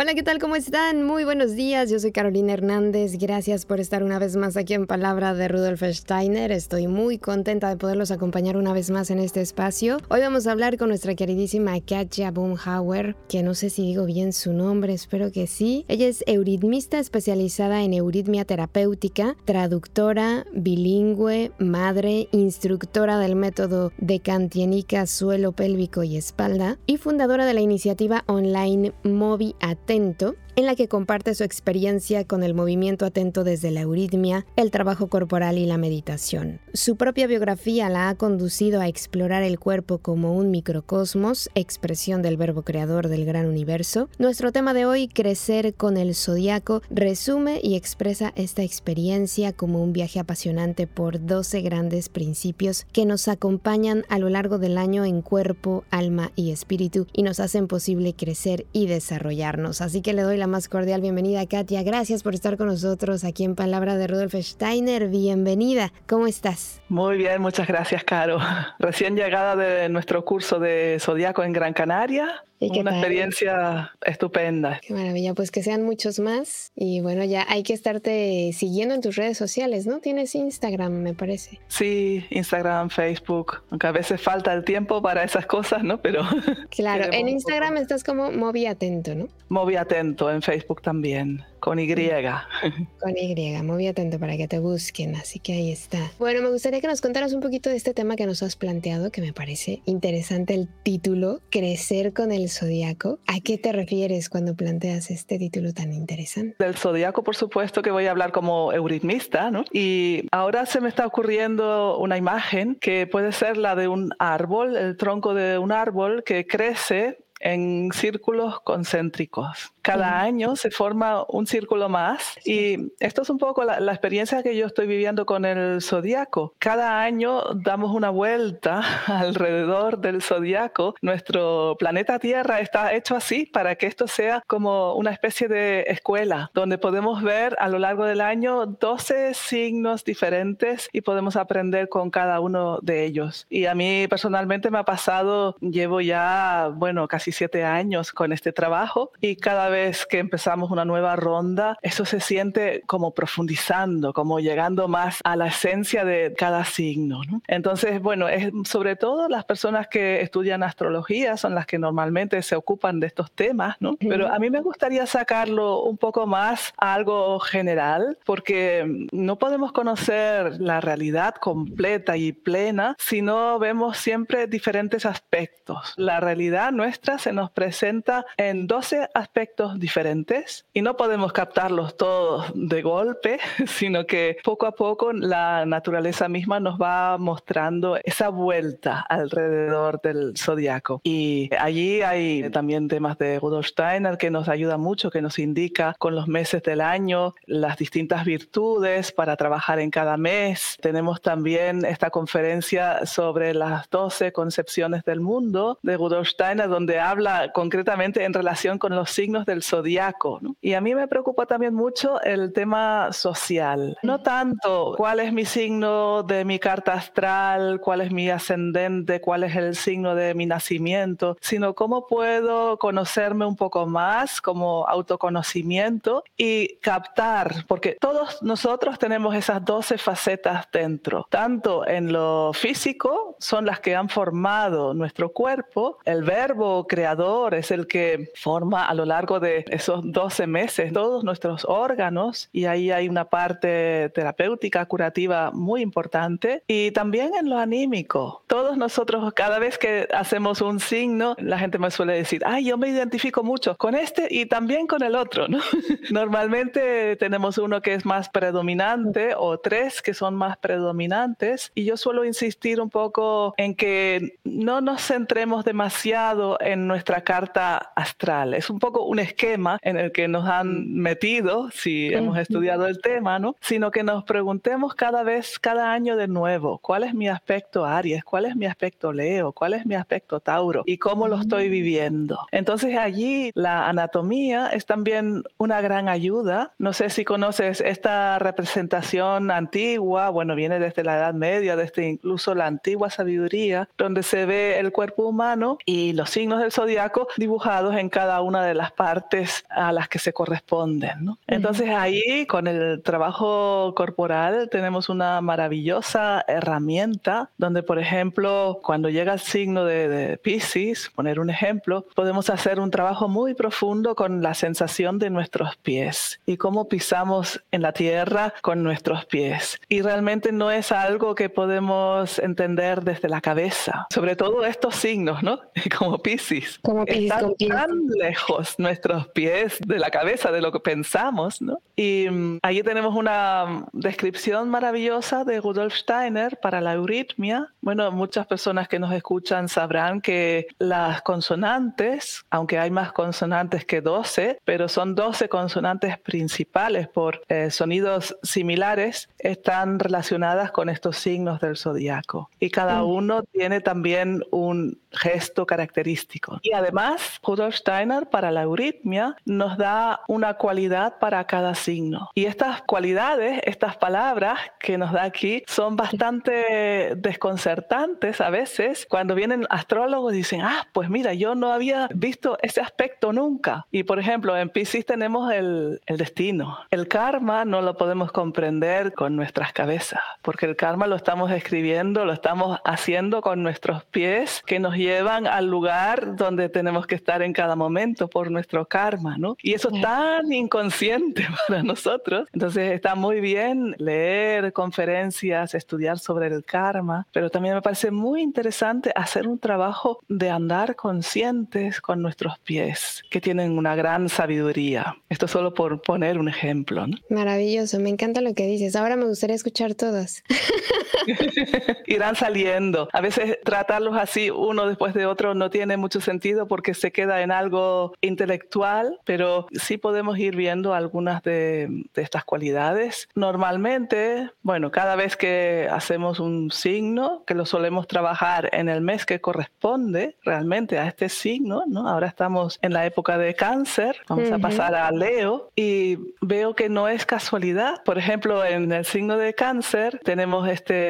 Hola, ¿qué tal? ¿Cómo están? Muy buenos días. Yo soy Carolina Hernández. Gracias por estar una vez más aquí en Palabra de Rudolf Steiner. Estoy muy contenta de poderlos acompañar una vez más en este espacio. Hoy vamos a hablar con nuestra queridísima Katja Boomhauer, que no sé si digo bien su nombre, espero que sí. Ella es euritmista especializada en euritmia terapéutica, traductora, bilingüe, madre, instructora del método de Cantienica suelo pélvico y espalda y fundadora de la iniciativa online Movi atento en la que comparte su experiencia con el movimiento atento desde la euritmia, el trabajo corporal y la meditación. Su propia biografía la ha conducido a explorar el cuerpo como un microcosmos, expresión del verbo creador del gran universo. Nuestro tema de hoy, Crecer con el zodiaco, resume y expresa esta experiencia como un viaje apasionante por 12 grandes principios que nos acompañan a lo largo del año en cuerpo, alma y espíritu y nos hacen posible crecer y desarrollarnos. Así que le doy la más cordial bienvenida, Katia. Gracias por estar con nosotros aquí en Palabra de Rudolf Steiner. Bienvenida. ¿Cómo estás? Muy bien, muchas gracias, Caro. Recién llegada de nuestro curso de Zodíaco en Gran Canaria. Una experiencia estupenda. Qué maravilla, pues que sean muchos más. Y bueno, ya hay que estarte siguiendo en tus redes sociales, ¿no? Tienes Instagram, me parece. Sí, Instagram, Facebook, aunque a veces falta el tiempo para esas cosas, ¿no? Pero... Claro, en Instagram estás como Movi Atento, ¿no? Movi Atento, en Facebook también. Con Y. Con Y, muy atento para que te busquen, así que ahí está. Bueno, me gustaría que nos contaras un poquito de este tema que nos has planteado, que me parece interesante el título, Crecer con el Zodíaco. ¿A qué te refieres cuando planteas este título tan interesante? Del Zodíaco, por supuesto, que voy a hablar como euritmista, ¿no? Y ahora se me está ocurriendo una imagen que puede ser la de un árbol, el tronco de un árbol que crece en círculos concéntricos cada año se forma un círculo más y esto es un poco la, experiencia que yo estoy viviendo con el zodiaco. Cada año damos una vuelta alrededor del zodiaco. Nuestro planeta Tierra está hecho así para que esto sea como una especie de escuela donde podemos ver a lo largo del año 12 signos diferentes y podemos aprender con cada uno de ellos. Y a mí personalmente me ha pasado, llevo ya, bueno, casi siete años con este trabajo y cada vez que empezamos una nueva ronda, eso se siente como profundizando, como llegando más a la esencia de cada signo. Entonces, bueno, es, sobre todo las personas que estudian astrología son las que normalmente se ocupan de estos temas, ¿no? Pero a mí me gustaría sacarlo un poco más a algo general, porque no podemos conocer la realidad completa y plena si no vemos siempre diferentes aspectos. La realidad nuestra se nos presenta en 12 aspectos diferentes y no podemos captarlos todos de golpe, sino que poco a poco la naturaleza misma nos va mostrando esa vuelta alrededor del zodiaco. Y allí hay también temas de Rudolf Steiner que nos ayuda mucho, que nos indica con los meses del año las distintas virtudes para trabajar en cada mes. Tenemos también esta conferencia sobre las 12 concepciones del mundo de Rudolf Steiner, donde habla concretamente en relación con los signos del zodiaco. Y a mí me preocupa también mucho el tema social. No tanto cuál es mi signo de mi carta astral, cuál es mi ascendente, cuál es el signo de mi nacimiento, sino cómo puedo conocerme un poco más como autoconocimiento y captar, porque todos nosotros tenemos esas 12 facetas dentro, tanto en lo físico, son las que han formado nuestro cuerpo, el verbo creador es el que forma a lo largo de esos 12 meses todos nuestros órganos y ahí hay una parte terapéutica, curativa muy importante y también en lo anímico. Todos nosotros, cada vez que hacemos un signo, la gente me suele decir, ay, yo me identifico mucho con este y también con el otro, ¿no? Normalmente tenemos uno que es más predominante o tres que son más predominantes y yo suelo insistir un poco en que no nos centremos demasiado en nuestra carta astral. Es un poco un esquema en el que nos han metido, si hemos estudiado el tema, ¿no? Sino que nos preguntemos cada vez, cada año de nuevo, ¿cuál es mi aspecto Aries? ¿Cuál es mi aspecto Leo? ¿Cuál es mi aspecto Tauro? ¿Y cómo lo estoy viviendo? Entonces allí la anatomía es también una gran ayuda. No sé si conoces esta representación antigua, bueno, viene desde la Edad Media, desde incluso la antigua sabiduría, donde se ve el cuerpo humano y los signos del zodiaco dibujados en cada una de las partes a las que se corresponden. ¿no? Entonces ahí con el trabajo corporal tenemos una maravillosa herramienta donde, por ejemplo, cuando llega el signo de, de Pisces, poner un ejemplo, podemos hacer un trabajo muy profundo con la sensación de nuestros pies y cómo pisamos en la tierra con nuestros pies. Y realmente no es algo que podemos entender desde la cabeza. Sobre todo estos signos, ¿no? Como Pisces. Como Están tan lejos nuestros pies de la cabeza, de lo que pensamos, ¿no? Y um, allí tenemos una descripción maravillosa de Rudolf Steiner para la euritmia. Bueno, muchas personas que nos escuchan sabrán que las consonantes, aunque hay más consonantes que 12, pero son 12 consonantes principales por eh, sonidos similares, están relacionadas con estos signos del zodiaco. Y cada mm. uno tiene también un gesto característico. Y además, Rudolf Steiner para la euritmia nos da una cualidad para cada signo. Y estas cualidades, estas palabras que nos da aquí, son bastante desconcertantes a veces. Cuando vienen astrólogos dicen, ah, pues mira, yo no había visto ese aspecto nunca. Y por ejemplo, en Pisces tenemos el, el destino. El karma no lo podemos comprender con nuestras cabezas, porque el karma lo estamos escribiendo, lo estamos haciendo con nuestros pies que nos llevan al lugar donde tenemos que estar en cada momento por nuestro karma, ¿no? Y eso es tan inconsciente para nosotros. Entonces está muy bien leer conferencias, estudiar sobre el karma, pero también me parece muy interesante hacer un trabajo de andar conscientes con nuestros pies, que tienen una gran sabiduría. Esto solo por poner un ejemplo. ¿no? Maravilloso, me encanta lo que dices. Ahora me gustaría escuchar todas. Irán saliendo. A veces tratarlos así uno después de otro no tiene mucho sentido porque se queda en algo intelectual, pero sí podemos ir viendo algunas de, estas cualidades. Normalmente, bueno, cada vez que hacemos un signo, que lo solemos trabajar en el mes que corresponde realmente a este signo, ¿no? Ahora estamos en la época de cáncer, vamos a pasar a Leo y veo que no es casualidad. Por ejemplo, en el signo de cáncer tenemos este,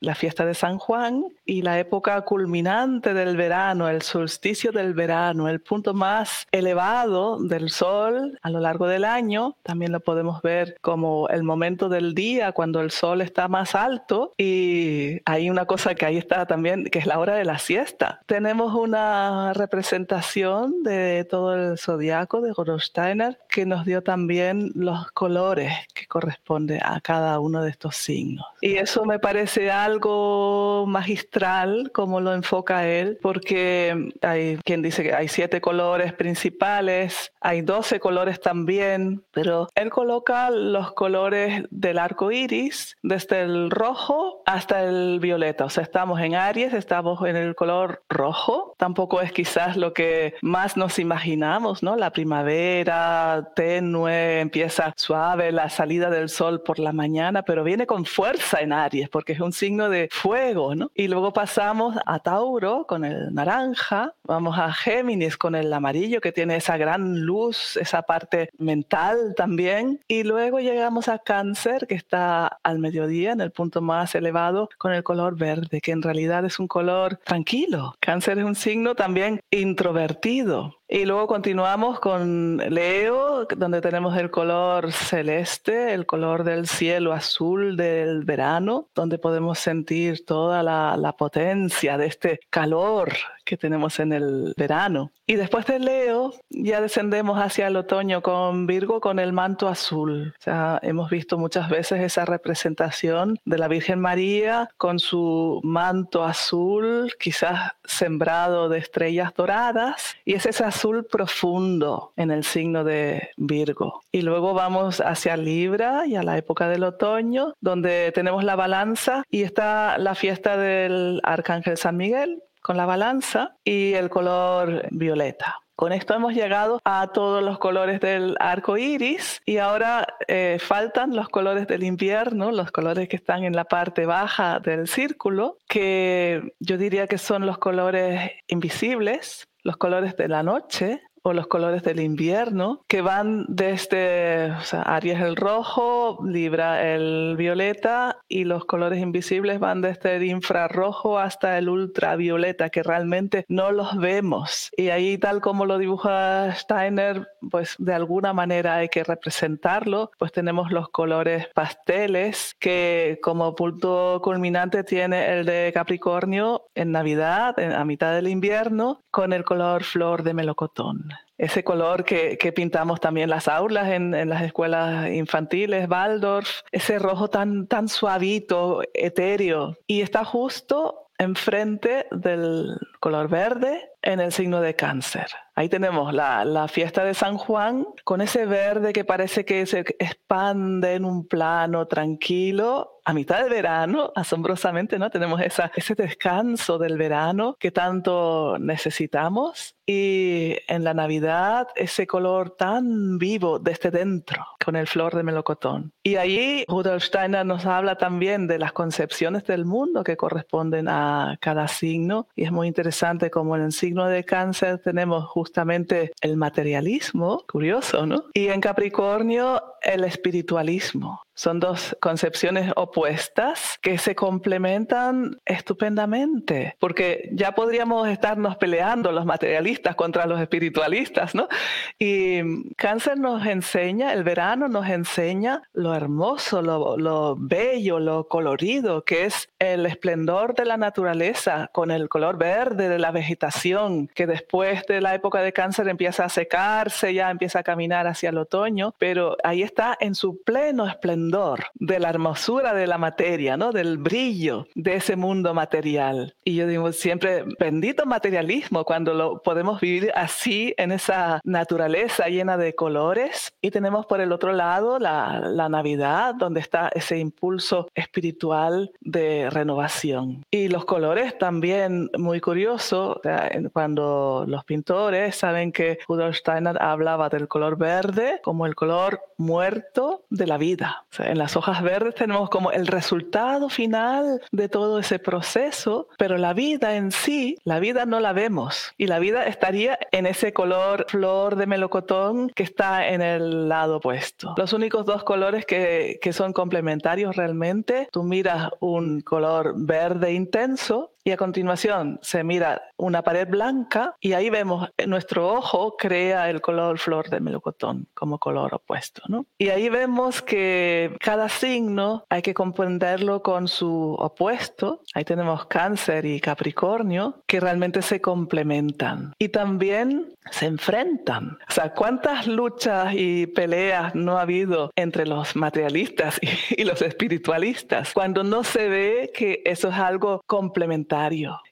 la fiesta de San Juan y la época culminante del verano, el solsticio del verano, el punto más elevado del sol a lo largo del año. También lo podemos ver como el momento del día cuando el sol está más alto y hay una cosa que ahí está también, que es la hora de la siesta. Tenemos una representación de todo el zodiaco de Steiner que nos dio también los colores que corresponden a cada uno de estos signos. Y eso me parece algo magistral como lo enfoca él, porque hay quien dice que hay siete colores principales, hay doce colores también, pero él coloca los colores del arco iris desde el rojo hasta el violeta. O sea, estamos en Aries, estamos en el color rojo. Tampoco es quizás lo que más nos imaginamos, ¿no? La primavera tenue, empieza suave la salida del sol por la mañana, pero viene con fuerza en Aries porque es un signo de fuego, ¿no? Y luego pasamos a Tauro con el naranja, vamos a Géminis con el amarillo que tiene esa gran luz, esa parte mental también, y luego llegamos a Cáncer que está al mediodía en el punto más elevado con el color verde, que en realidad es un color tranquilo. Cáncer es un signo también introvertido, y luego continuamos con Leo, donde tenemos el color celeste, el color del cielo azul del verano, donde podemos sentir toda la, potencia de este calor que tenemos en el verano. Y después de Leo ya descendemos hacia el otoño con Virgo con el manto azul. O hemos visto muchas veces esa representación de la Virgen María con su manto azul, quizás sembrado de estrellas doradas, y es ese azul profundo en el signo de Virgo. Y luego vamos hacia Libra y a la época del otoño, donde tenemos la balanza y está la fiesta del Arcángel San Miguel, con la balanza y el color violeta. Con esto hemos llegado a todos los colores del arco iris y ahora eh, faltan los colores del invierno, los colores que están en la parte baja del círculo, que yo diría que son los colores invisibles, los colores de la noche, o los colores del invierno, que van desde o sea, Aries el rojo, Libra el violeta y los colores invisibles van desde el infrarrojo hasta el ultravioleta, que realmente no los vemos. Y ahí, tal como lo dibuja Steiner, pues de alguna manera hay que representarlo, pues tenemos los colores pasteles, que como punto culminante tiene el de Capricornio en Navidad, a mitad del invierno, con el color flor de melocotón ese color que, pintamos también las aulas en, en, las escuelas infantiles, Waldorf, ese rojo tan, tan suavito, etéreo, y está justo enfrente del color verde en el signo de cáncer. Ahí tenemos la, la, fiesta de San Juan con ese verde que parece que se expande en un plano tranquilo. A mitad de verano, asombrosamente, ¿no? Tenemos esa, ese descanso del verano que tanto necesitamos. Y en la Navidad, ese color tan vivo desde dentro, con el flor de melocotón. Y ahí Rudolf Steiner nos habla también de las concepciones del mundo que corresponden a cada signo. Y es muy interesante como en el signo de cáncer tenemos justamente el materialismo, curioso, ¿no? Y en Capricornio el espiritualismo. Son dos concepciones opuestas que se complementan estupendamente, porque ya podríamos estarnos peleando los materialistas contra los espiritualistas, ¿no? Y cáncer nos enseña, el verano nos enseña lo hermoso, lo, lo bello, lo colorido que es el esplendor de la naturaleza con el color verde de la vegetación, que después de la época de cáncer empieza a secarse, ya empieza a caminar hacia el otoño, pero ahí está en su pleno esplendor de la hermosura de la materia, ¿no? Del brillo de ese mundo material. Y yo digo siempre, bendito materialismo cuando lo podemos vivir así en esa naturaleza llena de colores. Y tenemos por el otro lado la, la Navidad, donde está ese impulso espiritual de renovación. Y los colores también muy curioso, cuando los pintores saben que Rudolf Steiner hablaba del color verde como el color muerto de la vida. En las hojas verdes tenemos como el resultado final de todo ese proceso, pero la vida en sí, la vida no la vemos y la vida estaría en ese color flor de melocotón que está en el lado opuesto. Los únicos dos colores que, que son complementarios realmente, tú miras un color verde intenso y a continuación se mira una pared blanca y ahí vemos nuestro ojo crea el color flor de melocotón como color opuesto. ¿no? Y ahí vemos que cada signo hay que comprenderlo con su opuesto. Ahí tenemos cáncer y capricornio que realmente se complementan y también se enfrentan. O sea, ¿cuántas luchas y peleas no ha habido entre los materialistas y, y los espiritualistas cuando no se ve que eso es algo complementario?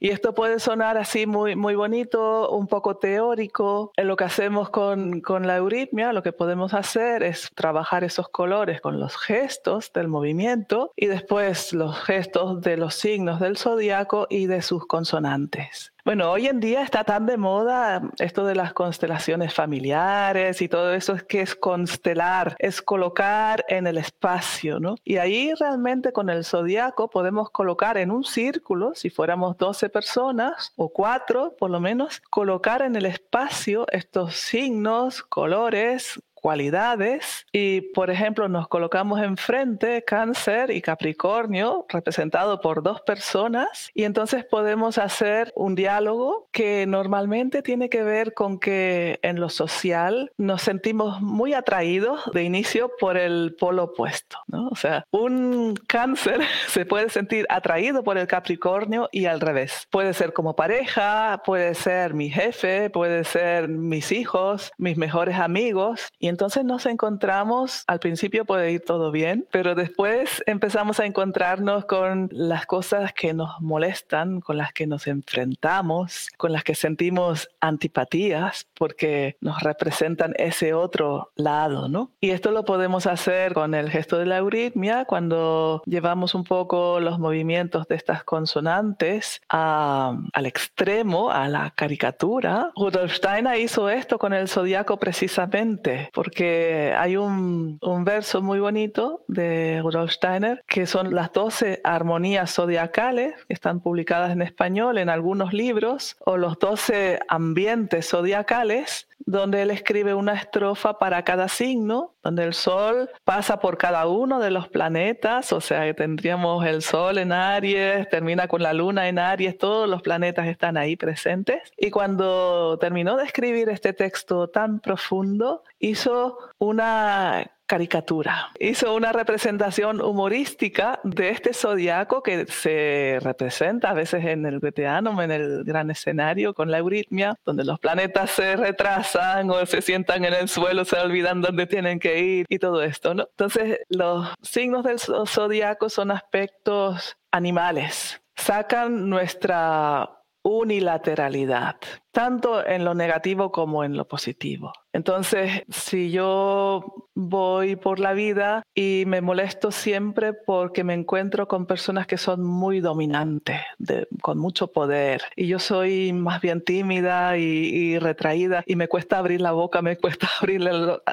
Y esto puede sonar así muy, muy bonito, un poco teórico. En lo que hacemos con, con la euritmia, lo que podemos hacer es trabajar esos colores con los gestos del movimiento y después los gestos de los signos del zodiaco y de sus consonantes. Bueno, hoy en día está tan de moda esto de las constelaciones familiares y todo eso es que es constelar, es colocar en el espacio, ¿no? Y ahí realmente con el zodiaco podemos colocar en un círculo, si fuéramos 12 personas o 4 por lo menos, colocar en el espacio estos signos, colores, cualidades y, por ejemplo, nos colocamos enfrente cáncer y capricornio representado por dos personas y entonces podemos hacer un diálogo que normalmente tiene que ver con que en lo social nos sentimos muy atraídos de inicio por el polo opuesto, ¿no? O sea, un cáncer se puede sentir atraído por el capricornio y al revés. Puede ser como pareja, puede ser mi jefe, puede ser mis hijos, mis mejores amigos y entonces nos encontramos, al principio puede ir todo bien, pero después empezamos a encontrarnos con las cosas que nos molestan, con las que nos enfrentamos, con las que sentimos antipatías, porque nos representan ese otro lado, ¿no? Y esto lo podemos hacer con el gesto de la euritmia cuando llevamos un poco los movimientos de estas consonantes al extremo, a la caricatura. Rudolf Steiner hizo esto con el zodiaco precisamente, porque hay un, verso muy bonito de Rudolf Steiner que son las 12 armonías zodiacales que están publicadas en español en algunos libros, o los 12 ambientes zodiacales donde él escribe una estrofa para cada signo, donde el Sol pasa por cada uno de los planetas, o sea, que tendríamos el Sol en Aries, termina con la Luna en Aries, todos los planetas están ahí presentes. Y cuando terminó de escribir este texto tan profundo, hizo una caricatura. Hizo una representación humorística de este zodiaco que se representa a veces en el Goetheanum, en el gran escenario con la euritmia, donde los planetas se retrasan o se sientan en el suelo, se olvidan dónde tienen que ir y todo esto. Entonces, los signos del zodiaco son aspectos animales. Sacan nuestra unilateralidad, tanto en lo negativo como en lo positivo. Entonces, si yo voy por la vida y me molesto siempre porque me encuentro con personas que son muy dominantes, con mucho poder, y yo soy más bien tímida y, retraída y me cuesta abrir la boca, me cuesta abrir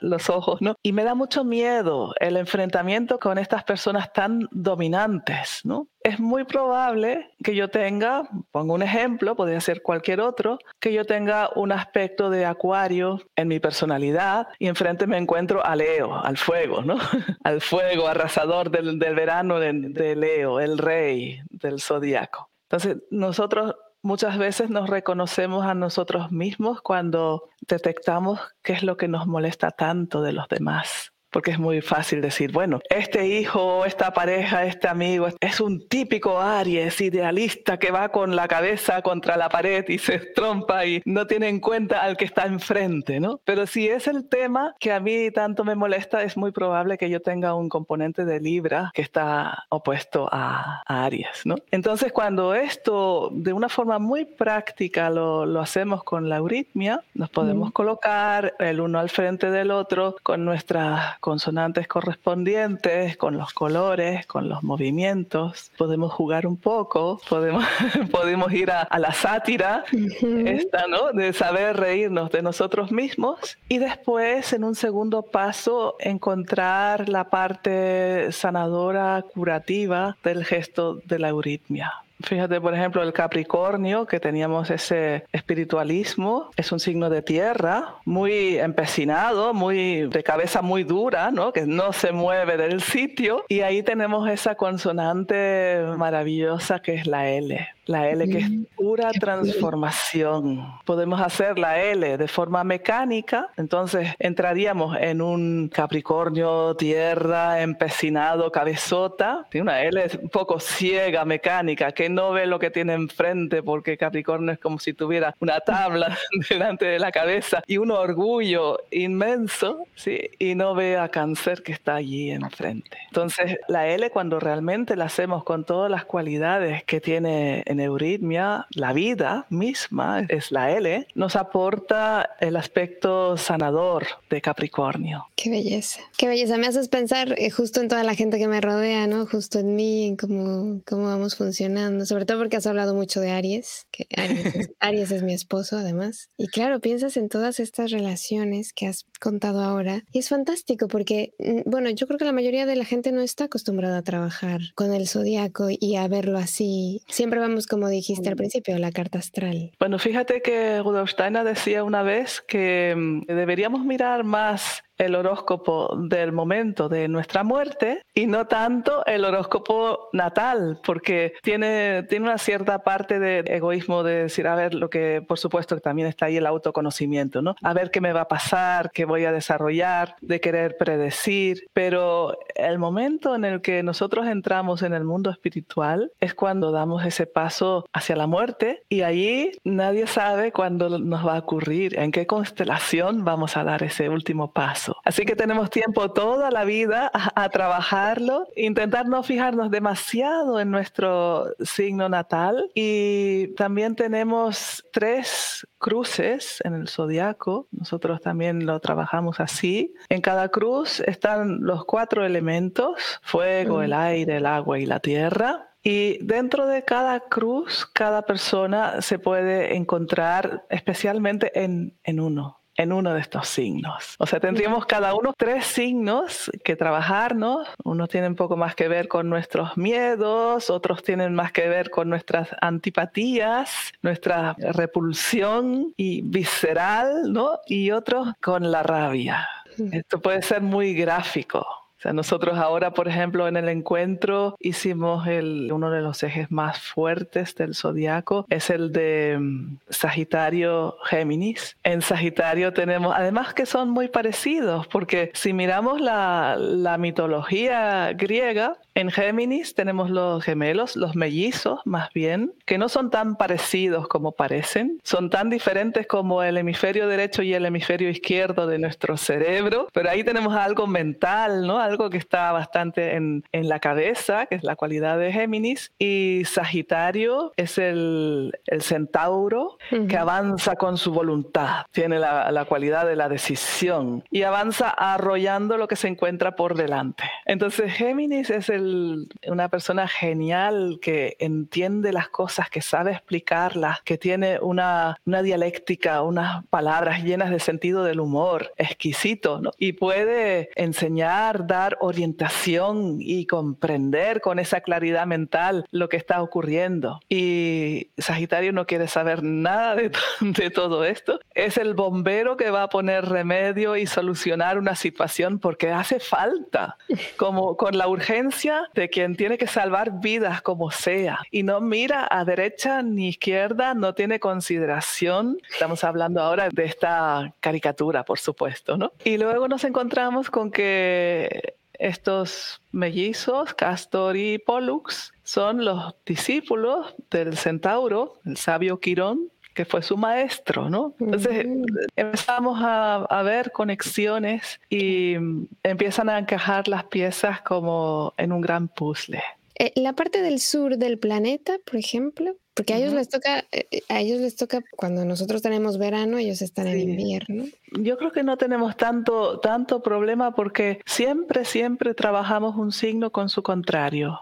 los ojos, ¿no? Y me da mucho miedo el enfrentamiento con estas personas tan dominantes, ¿no? Es muy probable que yo tenga, pongo un ejemplo, podría ser cualquier otro, que yo tenga un aspecto de acuario en mi personalidad y enfrente me encuentro a Leo, al fuego, ¿no? al fuego arrasador del, verano de, de Leo, el rey del zodiaco. Entonces, nosotros muchas veces nos reconocemos a nosotros mismos cuando detectamos qué es lo que nos molesta tanto de los demás porque es muy fácil decir, bueno, este hijo, esta pareja, este amigo es un típico Aries idealista que va con la cabeza contra la pared y se trompa y no tiene en cuenta al que está enfrente, ¿no? Pero si es el tema que a mí tanto me molesta, es muy probable que yo tenga un componente de Libra que está opuesto a, Aries, ¿no? Entonces, cuando esto de una forma muy práctica lo, lo hacemos con la euritmia, nos podemos colocar el uno al frente del otro con nuestra consonantes correspondientes, con los colores, con los movimientos. Podemos jugar un poco, podemos, podemos ir a, la sátira, esta, ¿no? De saber reírnos de nosotros mismos y después, en un segundo paso, encontrar la parte sanadora, curativa del gesto de la euritmia. Fíjate, por ejemplo, el Capricornio, que teníamos ese espiritualismo, es un signo de tierra, muy empecinado, muy de cabeza muy dura, ¿no? Que no se mueve del sitio. Y ahí tenemos esa consonante maravillosa que es la L la L que es pura transformación. Podemos hacer la L de forma mecánica, entonces entraríamos en un Capricornio, tierra, empecinado, cabezota. Tiene una L un poco ciega, mecánica, que no ve lo que tiene enfrente porque Capricornio es como si tuviera una tabla delante de la cabeza y un orgullo inmenso, ¿sí? Y no ve a Cáncer que está allí enfrente. Entonces, la L cuando realmente la hacemos con todas las cualidades que tiene en euritmia, la vida misma, es la L, nos aporta el aspecto sanador de Capricornio. Qué belleza, qué belleza. Me haces pensar eh, justo en toda la gente que me rodea, ¿no? Justo en mí, en cómo, cómo vamos funcionando, sobre todo porque has hablado mucho de Aries, que Aries es, Aries es mi esposo además. Y claro, piensas en todas estas relaciones que has contado ahora y es fantástico porque, mm, bueno, yo creo que la mayoría de la gente no está acostumbrada a trabajar con el zodiaco y a verlo así. Siempre vamos como dijiste al principio, la carta astral. Bueno, fíjate que Rudolf Steiner decía una vez que mm, deberíamos mirar más el horóscopo del momento de nuestra muerte y no tanto el horóscopo natal, porque tiene, tiene una cierta parte de egoísmo de decir, a ver, lo que por supuesto que también está ahí el autoconocimiento, ¿no? A ver qué me va a pasar, qué voy a desarrollar, de querer predecir, pero el momento en el que nosotros entramos en el mundo espiritual es cuando damos ese paso hacia la muerte y allí nadie sabe cuándo nos va a ocurrir, en qué constelación vamos a dar ese último paso. Eso. Así que tenemos tiempo toda la vida a, trabajarlo, intentar no fijarnos demasiado en nuestro signo natal y también tenemos tres cruces en el zodiaco. Nosotros también lo trabajamos así. En cada cruz están los cuatro elementos, fuego, el aire, el agua y la tierra. Y dentro de cada cruz, cada persona se puede encontrar especialmente en, en uno en uno de estos signos. O sea, tendríamos cada uno tres signos que trabajarnos. Unos tienen poco más que ver con nuestros miedos, otros tienen más que ver con nuestras antipatías, nuestra repulsión y visceral, ¿no? Y otros con la rabia. Esto puede ser muy gráfico. O sea, nosotros ahora, por ejemplo, en el encuentro hicimos el, uno de los ejes más fuertes del zodiaco, es el de mm, Sagitario Géminis. En Sagitario tenemos, además que son muy parecidos, porque si miramos la, la mitología griega, en Géminis tenemos los gemelos, los mellizos más bien, que no son tan parecidos como parecen, son tan diferentes como el hemisferio derecho y el hemisferio izquierdo de nuestro cerebro, pero ahí tenemos algo mental, ¿no? Algo que está bastante en, en la cabeza, que es la cualidad de Géminis, y Sagitario es el, el centauro que avanza con su voluntad, tiene la, la cualidad de la decisión y avanza arrollando lo que se encuentra por delante. Entonces Géminis es el una persona genial que entiende las cosas, que sabe explicarlas, que tiene una, una dialéctica, unas palabras llenas de sentido del humor, exquisito, y puede enseñar, dar orientación y comprender con esa claridad mental lo que está ocurriendo. Y Sagitario no quiere saber nada de, de todo esto. Es el bombero que va a poner remedio y solucionar una situación porque hace falta, como con la urgencia de quien tiene que salvar vidas como sea y no mira a derecha ni izquierda, no tiene consideración. Estamos hablando ahora de esta caricatura, por supuesto, ¿no? Y luego nos encontramos con que estos mellizos, Castor y Pollux, son los discípulos del centauro, el sabio Quirón, que fue su maestro, ¿no? Entonces empezamos a, ver conexiones y empiezan a encajar las piezas como en un gran puzzle. Eh, la parte del sur del planeta, por ejemplo, porque a ellos les toca, eh, a ellos les toca cuando nosotros tenemos verano, ellos están en invierno. Yo creo que no tenemos tanto, tanto problema porque siempre, siempre trabajamos un signo con su contrario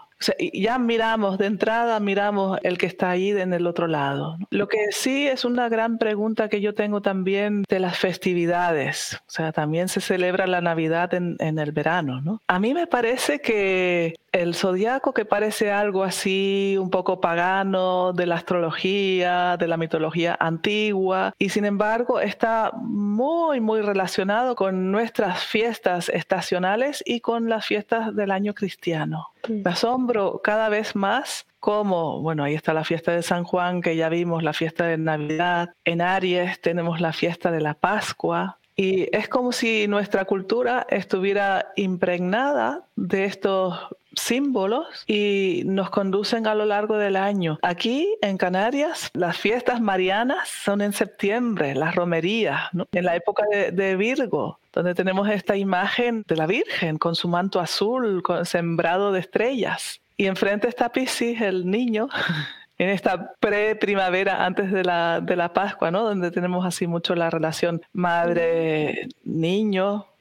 ya miramos de entrada, miramos el que está ahí en el otro lado. Lo que sí es una gran pregunta que yo tengo también de las festividades. O sea, también se celebra la Navidad en, en el verano, ¿no? A mí me parece que el zodiaco, que parece algo así un poco pagano de la astrología, de la mitología antigua, y sin embargo está muy, muy relacionado con nuestras fiestas estacionales y con las fiestas del año cristiano. Me asombro cada vez más como, bueno, ahí está la fiesta de San Juan que ya vimos, la fiesta de Navidad, en Aries tenemos la fiesta de la Pascua, y es como si nuestra cultura estuviera impregnada de estos símbolos y nos conducen a lo largo del año. Aquí en Canarias, las fiestas marianas son en septiembre, las romerías, en la época de, Virgo, donde tenemos esta imagen de la Virgen con su manto azul, sembrado de estrellas. Y enfrente está Piscis, el niño, en esta pre-primavera antes de la, de la Pascua, ¿no? Donde tenemos así mucho la relación madre-niño,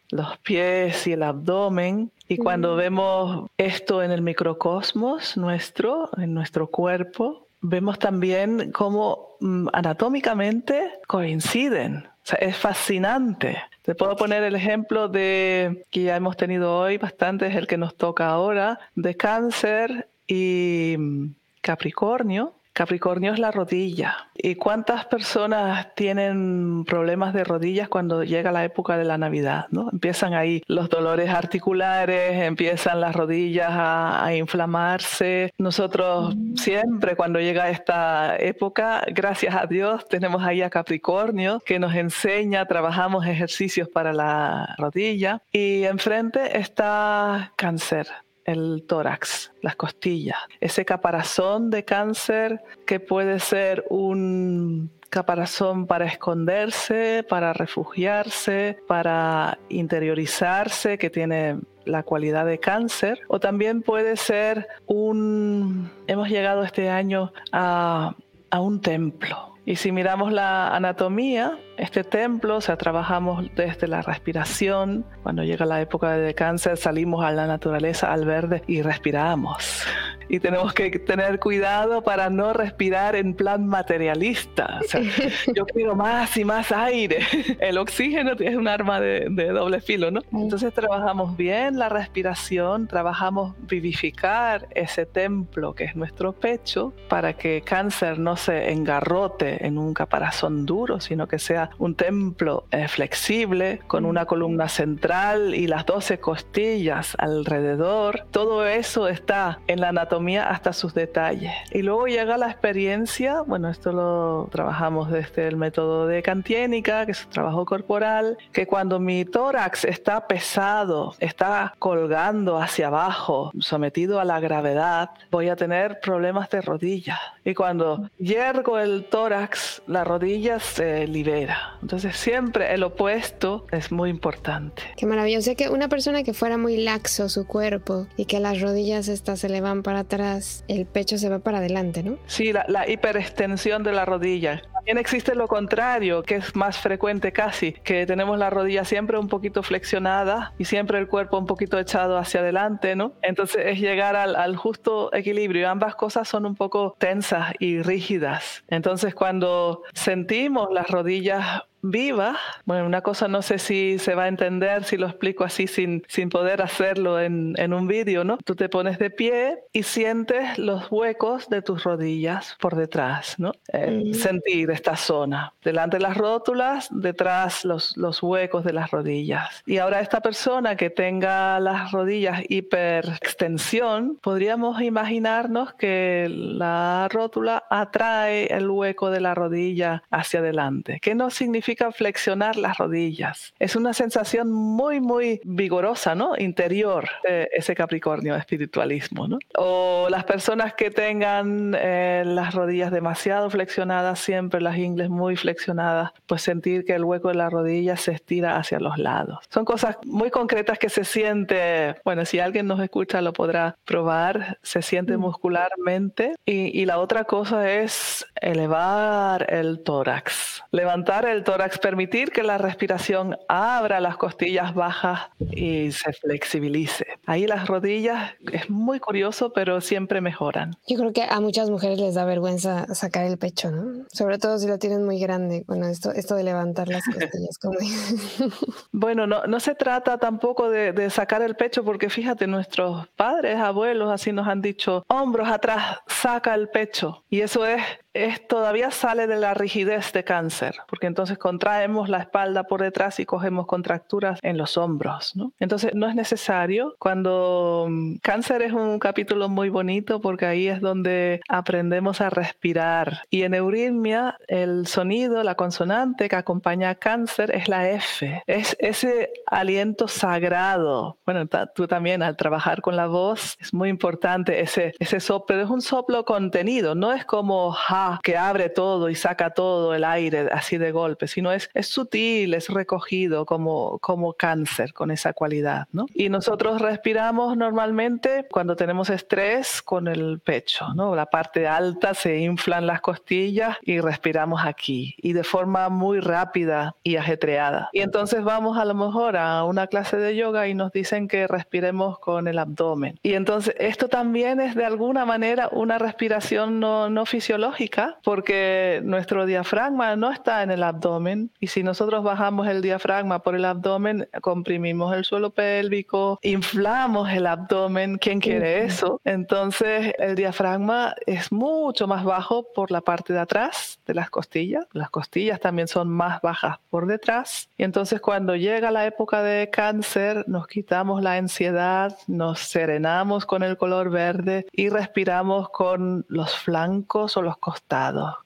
los pies y el abdomen. Y cuando vemos esto en el microcosmos nuestro, en nuestro cuerpo, vemos también cómo mm, anatómicamente coinciden. O sea, es fascinante. Te puedo poner el ejemplo de que ya hemos tenido hoy bastante, es el que nos toca ahora, de cáncer y mm, Capricornio. Capricornio es la rodilla. ¿Y cuántas personas tienen problemas de rodillas cuando llega la época de la Navidad? ¿no? Empiezan ahí los dolores articulares, empiezan las rodillas a, inflamarse. Nosotros siempre cuando llega esta época, gracias a Dios, tenemos ahí a Capricornio que nos enseña, trabajamos ejercicios para la rodilla. Y enfrente está cáncer el tórax, las costillas, ese caparazón de cáncer que puede ser un caparazón para esconderse, para refugiarse, para interiorizarse, que tiene la cualidad de cáncer, o también puede ser un, hemos llegado este año a, a un templo. Y si miramos la anatomía, este templo, o sea, trabajamos desde la respiración. Cuando llega la época de cáncer, salimos a la naturaleza, al verde y respiramos. Y tenemos que tener cuidado para no respirar en plan materialista. O sea, yo quiero más y más aire. El oxígeno es un arma de, doble filo, ¿no? Entonces trabajamos bien la respiración, trabajamos vivificar ese templo que es nuestro pecho para que cáncer no se engarrote en un caparazón duro, sino que sea un templo eh, flexible con una columna central y las 12 costillas alrededor. Todo eso está en la anatomía hasta sus detalles. Y luego llega la experiencia, bueno, esto lo trabajamos desde el método de cantiénica, que es un trabajo corporal, que cuando mi tórax está pesado, está colgando hacia abajo, sometido a la gravedad, voy a tener problemas de rodillas. Y cuando yergo el tórax, la rodilla se libera. Entonces siempre el opuesto es muy importante. Qué maravilloso. que una persona que fuera muy laxo su cuerpo y que las rodillas estas se le van para atrás, el pecho se va para adelante, ¿no? Sí, la, la hiperextensión de la rodilla. También existe lo contrario, que es más frecuente casi, que tenemos la rodilla siempre un poquito flexionada y siempre el cuerpo un poquito echado hacia adelante, ¿no? Entonces es llegar al, al justo equilibrio. Ambas cosas son un poco tensas y rígidas. Entonces cuando sentimos las rodillas viva. Bueno, una cosa no sé si se va a entender si lo explico así sin, sin poder hacerlo en, en un vídeo, ¿no? Tú te pones de pie y sientes los huecos de tus rodillas por detrás, ¿no? Eh, sentir esta zona. Delante las rótulas, detrás los, los huecos de las rodillas. Y ahora esta persona que tenga las rodillas hiperextensión, podríamos imaginarnos que la rótula atrae el hueco de la rodilla hacia adelante. ¿Qué no significa flexionar las rodillas. Es una sensación muy, muy vigorosa, ¿no? Interior de ese Capricornio espiritualismo, ¿no? O las personas que tengan eh, las rodillas demasiado flexionadas, siempre las ingles muy flexionadas, pues sentir que el hueco de la rodilla se estira hacia los lados. Son cosas muy concretas que se siente, bueno, si alguien nos escucha lo podrá probar, se siente mm. muscularmente. Y, y la otra cosa es elevar el tórax, levantar el tórax permitir que la respiración abra las costillas bajas y se flexibilice. Ahí las rodillas es muy curioso, pero siempre mejoran. Yo creo que a muchas mujeres les da vergüenza sacar el pecho, ¿no? Sobre todo si lo tienen muy grande. Bueno, esto, esto de levantar las costillas. Como... bueno, no, no se trata tampoco de, de sacar el pecho, porque fíjate, nuestros padres, abuelos, así nos han dicho, hombros atrás, saca el pecho. Y eso es es, todavía sale de la rigidez de cáncer, porque entonces contraemos la espalda por detrás y cogemos contracturas en los hombros. ¿no? Entonces no es necesario. Cuando mm, cáncer es un capítulo muy bonito porque ahí es donde aprendemos a respirar. Y en euritmia el sonido, la consonante que acompaña a cáncer es la F. Es ese aliento sagrado. Bueno, tú también al trabajar con la voz es muy importante ese, ese soplo. Es un soplo contenido, no es como ja que abre todo y saca todo el aire así de golpe, sino es, es sutil, es recogido como, como cáncer con esa cualidad. ¿no? Y nosotros respiramos normalmente cuando tenemos estrés con el pecho, ¿no? la parte alta se inflan las costillas y respiramos aquí y de forma muy rápida y ajetreada. Y entonces vamos a lo mejor a una clase de yoga y nos dicen que respiremos con el abdomen. Y entonces esto también es de alguna manera una respiración no, no fisiológica porque nuestro diafragma no está en el abdomen. Y si nosotros bajamos el diafragma por el abdomen, comprimimos el suelo pélvico, inflamos el abdomen, ¿quién quiere eso? Entonces el diafragma es mucho más bajo por la parte de atrás de las costillas, las costillas también son más bajas por detrás. Y entonces cuando llega la época de cáncer nos quitamos la ansiedad, nos serenamos con el color verde y respiramos con los flancos o los costados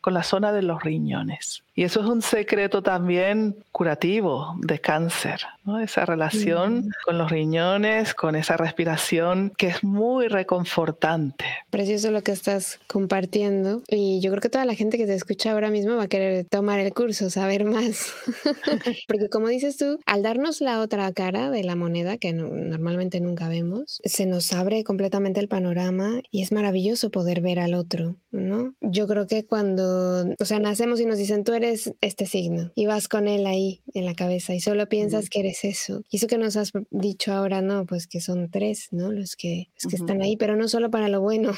con la zona de los riñones. Y eso es un secreto también curativo de cáncer, ¿no? esa relación mm. con los riñones, con esa respiración que es muy reconfortante. Precioso lo que estás compartiendo y yo creo que toda la gente que te escucha ahora mismo va a querer tomar el curso, saber más. Porque como dices tú, al darnos la otra cara de la moneda, que normalmente nunca vemos, se nos abre completamente el panorama y es maravilloso poder ver al otro, ¿no? Yo creo que cuando, o sea, nacemos y nos dicen, tú eres este signo y vas con él ahí en la cabeza y solo piensas que eres eso. Y eso que nos has dicho ahora, no, pues que son tres, ¿no? Los que, que están ahí, pero no solo para lo bueno.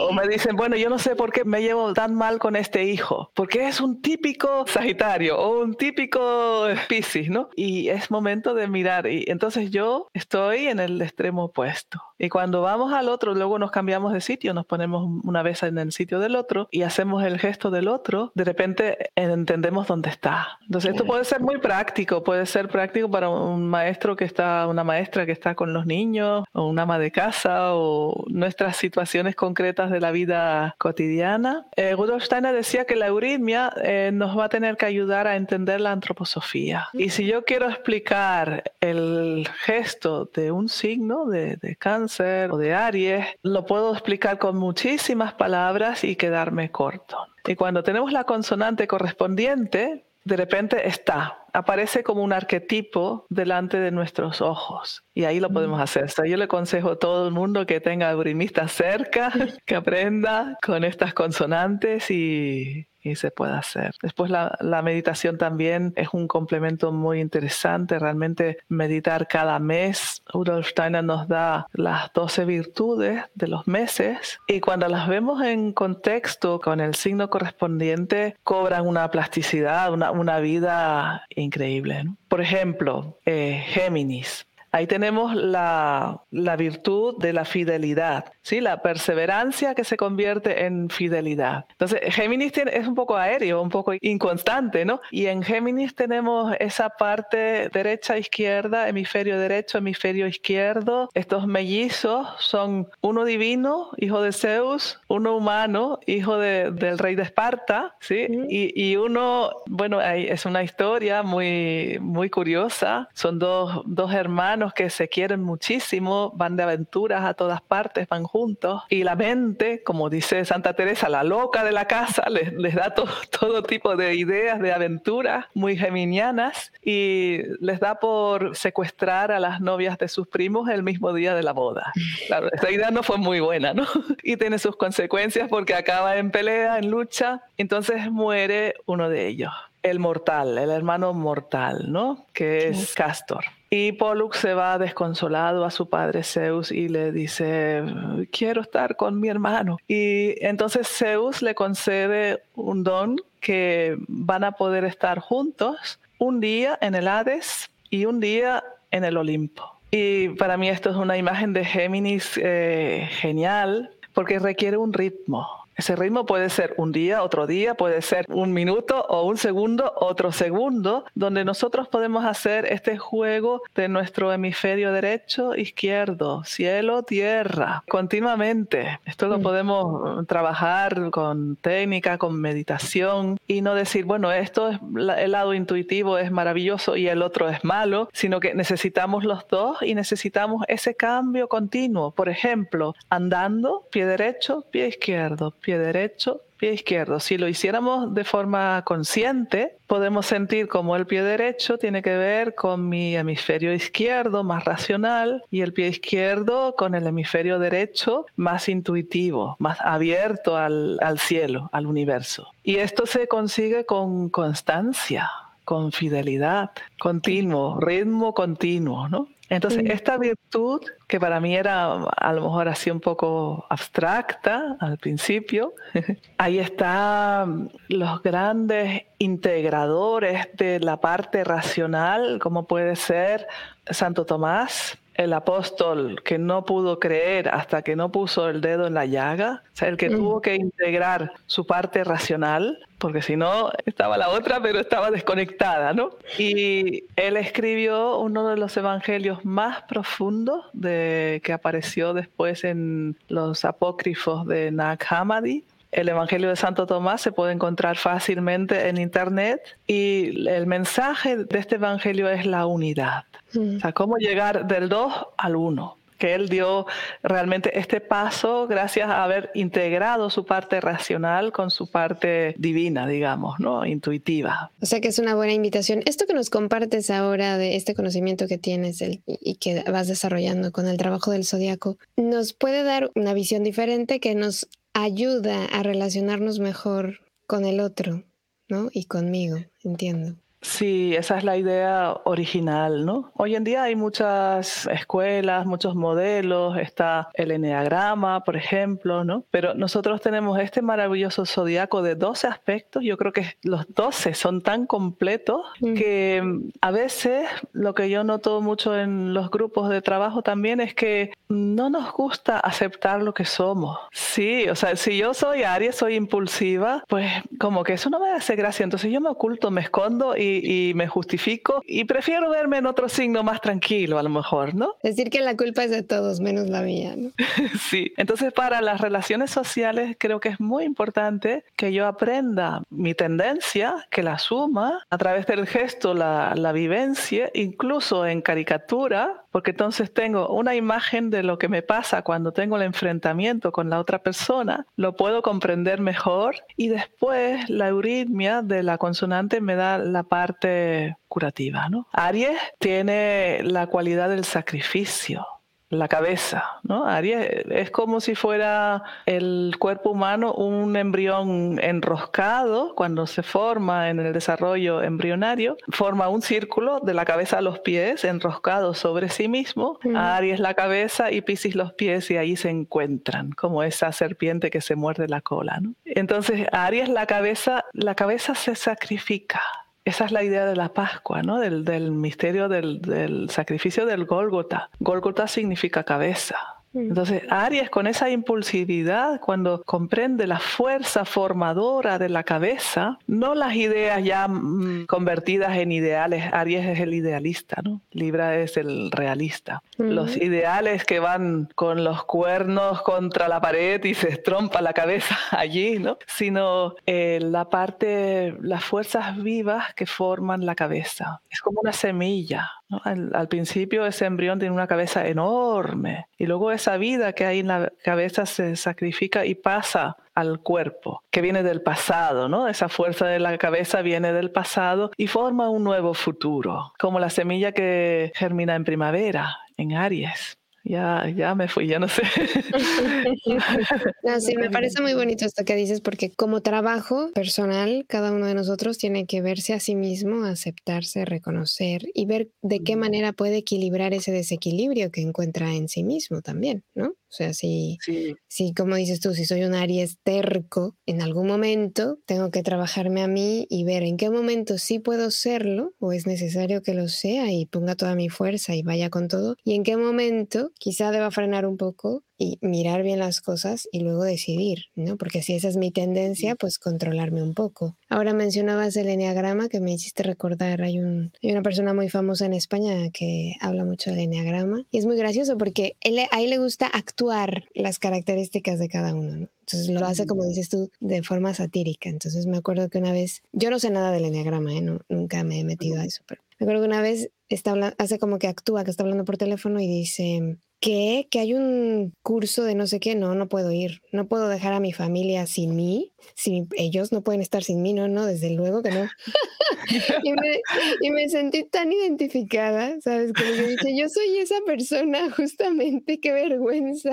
o, me dicen, bueno, yo no sé por qué me llevo tan mal con este hijo, porque es un típico Sagitario o un típico Piscis, ¿no? Y es momento de mirar. Y entonces yo estoy en el extremo opuesto. Y cuando vamos al otro, luego nos cambiamos de sitio, nos ponemos una vez en el sitio del otro y hacemos el gesto del otro, de repente entendemos dónde está. Entonces esto puede ser muy práctico, puede ser práctico para un maestro que está, una maestra que está con los niños, o una ama de casa, o nuestras situaciones concretas de la vida cotidiana. Eh, Rudolf Steiner decía que la euritmia eh, nos va a tener que ayudar a entender la antroposofía. Y si yo quiero explicar el gesto de un signo de, de cáncer o de Aries, lo puedo explicar con muchísimas palabras y quedarme corto. Y cuando tenemos la consonante correspondiente, de repente está, aparece como un arquetipo delante de nuestros ojos. Y ahí lo podemos hacer. yo le aconsejo a todo el mundo que tenga brimista cerca, que aprenda con estas consonantes y, y se puede hacer. Después la, la, meditación también es un complemento muy interesante, realmente meditar cada mes. Rudolf Steiner nos da las 12 virtudes de los meses y cuando las vemos en contexto con el signo correspondiente cobran una plasticidad, una, una vida increíble. Por ejemplo, eh, Géminis. Ahí tenemos la, la, virtud de la fidelidad, ¿sí? la perseverancia que se convierte en fidelidad. Entonces, Géminis es un poco aéreo, un poco inconstante, ¿no? Y en Géminis tenemos esa parte derecha, izquierda, hemisferio derecho, hemisferio izquierdo. Estos mellizos son uno divino, hijo de Zeus, uno humano, hijo del rey de Esparta, ¿sí? Y, y, uno, bueno, es una historia muy, muy curiosa. Son dos, dos hermanos que se quieren muchísimo, van de aventuras a todas partes, van juntos. Y la mente, como dice Santa Teresa, la loca de la casa, les, les da todo tipo de ideas de aventuras muy geminianas y les da por secuestrar a las novias de sus primos el mismo día de la boda. Claro, esta idea no fue muy buena, ¿no? Y tiene sus consecuencias porque acaba en pelea, en lucha, entonces muere uno de ellos el mortal, el hermano mortal, ¿no? Que es Castor. Y Pollux se va desconsolado a su padre Zeus y le dice, quiero estar con mi hermano. Y entonces Zeus le concede un don que van a poder estar juntos un día en el Hades y un día en el Olimpo. Y para mí esto es una imagen de Géminis eh, genial porque requiere un ritmo ese ritmo puede ser un día, otro día, puede ser un minuto o un segundo, otro segundo, donde nosotros podemos hacer este juego de nuestro hemisferio derecho, izquierdo, cielo, tierra, continuamente. Esto lo mm. podemos trabajar con técnica, con meditación y no decir, bueno, esto es el lado intuitivo es maravilloso y el otro es malo, sino que necesitamos los dos y necesitamos ese cambio continuo. Por ejemplo, andando, pie derecho, pie izquierdo, pie derecho, pie izquierdo. Si lo hiciéramos de forma consciente, podemos sentir como el pie derecho tiene que ver con mi hemisferio izquierdo más racional y el pie izquierdo con el hemisferio derecho más intuitivo, más abierto al, al cielo, al universo. Y esto se consigue con constancia, con fidelidad, continuo, ritmo continuo, ¿no? Entonces, esta virtud, que para mí era a lo mejor así un poco abstracta al principio, ahí están los grandes integradores de la parte racional, como puede ser Santo Tomás, el apóstol que no pudo creer hasta que no puso el dedo en la llaga, o sea, el que mm. tuvo que integrar su parte racional, porque si no estaba la otra, pero estaba desconectada, ¿no? Y él escribió uno de los evangelios más profundos de, que apareció después en los apócrifos de Nag Hammadi, el Evangelio de Santo Tomás se puede encontrar fácilmente en Internet y el mensaje de este Evangelio es la unidad. Mm. O sea, cómo llegar del 2 al 1 que él dio realmente este paso gracias a haber integrado su parte racional con su parte divina, digamos, ¿no? Intuitiva. O sea que es una buena invitación. Esto que nos compartes ahora de este conocimiento que tienes y que vas desarrollando con el trabajo del zodiaco, nos puede dar una visión diferente que nos ayuda a relacionarnos mejor con el otro, ¿no? Y conmigo, entiendo. Sí, esa es la idea original, ¿no? Hoy en día hay muchas escuelas, muchos modelos, está el eneagrama, por ejemplo, ¿no? Pero nosotros tenemos este maravilloso zodiaco de 12 aspectos, yo creo que los 12 son tan completos mm. que mm, a veces lo que yo noto mucho en los grupos de trabajo también es que no nos gusta aceptar lo que somos. Sí, o sea, si yo soy Aries, soy impulsiva, pues como que eso no me hace gracia, entonces yo me oculto, me escondo y y, me justifico y prefiero verme en otro signo más tranquilo a lo mejor, ¿no? Decir que la culpa es de todos menos la mía, ¿no? sí, entonces para las relaciones sociales creo que es muy importante que yo aprenda mi tendencia, que la suma a través del gesto, la, la vivencia, incluso en caricatura, porque entonces tengo una imagen de lo que me pasa cuando tengo el enfrentamiento con la otra persona, lo puedo comprender mejor y después la euritmia de la consonante me da la parte curativa. ¿no? Aries tiene la cualidad del sacrificio la cabeza, ¿no? Aries es como si fuera el cuerpo humano un embrión enroscado cuando se forma en el desarrollo embrionario, forma un círculo de la cabeza a los pies enroscado sobre sí mismo, Aries la cabeza y Piscis los pies y ahí se encuentran como esa serpiente que se muerde la cola, ¿no? Entonces Aries la cabeza, la cabeza se sacrifica, esa es la idea de la Pascua, ¿no? Del, misterio del, del, sacrificio del Gólgota. Gólgota significa cabeza. Mm. Entonces, Aries con esa impulsividad, cuando comprende la fuerza formadora de la cabeza, no las ideas ya mm, convertidas en ideales, Aries es el idealista, ¿no? Libra es el realista. Los ideales que van con los cuernos contra la pared y se estrompa la cabeza allí, ¿no? Sino eh, la parte, las fuerzas vivas que forman la cabeza. Es como una semilla, al, principio ese embrión tiene una cabeza enorme y luego esa vida que hay en la cabeza se sacrifica y pasa al cuerpo, que viene del pasado, ¿no? Esa fuerza de la cabeza viene del pasado y forma un nuevo futuro, como la semilla que germina en primavera, en Aries. Ya, ya me fui, ya no sé. sí, me parece muy bonito esto que dices, porque como trabajo personal, cada uno de nosotros tiene que verse a sí mismo, aceptarse, reconocer y ver de qué manera puede equilibrar ese desequilibrio que encuentra en sí mismo también, ¿no? O sea, si, si, como dices tú, si soy un Aries terco, en algún momento tengo que trabajarme a mí y ver en qué momento sí puedo serlo o es necesario que lo sea y ponga toda mi fuerza y vaya con todo y en qué momento quizá deba frenar un poco y mirar bien las cosas y luego decidir, ¿no? Porque si esa es mi tendencia, pues controlarme un poco. Ahora mencionabas el enneagrama que me hiciste recordar, hay, un, hay una persona muy famosa en España que habla mucho del enneagrama y es muy gracioso porque él, a él le gusta actuar las características de cada uno, ¿no? Entonces lo hace, como dices tú, de forma satírica. Entonces me acuerdo que una vez, yo no sé nada del enneagrama, ¿eh? nunca me he metido a eso, pero me acuerdo que una vez está hace como que actúa, que está hablando por teléfono y dice, ¿qué? Que hay un curso de no sé qué, no, no puedo ir, no puedo dejar a mi familia sin mí, si ellos no pueden estar sin mí, no, no, desde luego que no. y, me, y, me, sentí tan identificada, ¿sabes? Como que dije, yo soy esa persona justamente, qué vergüenza.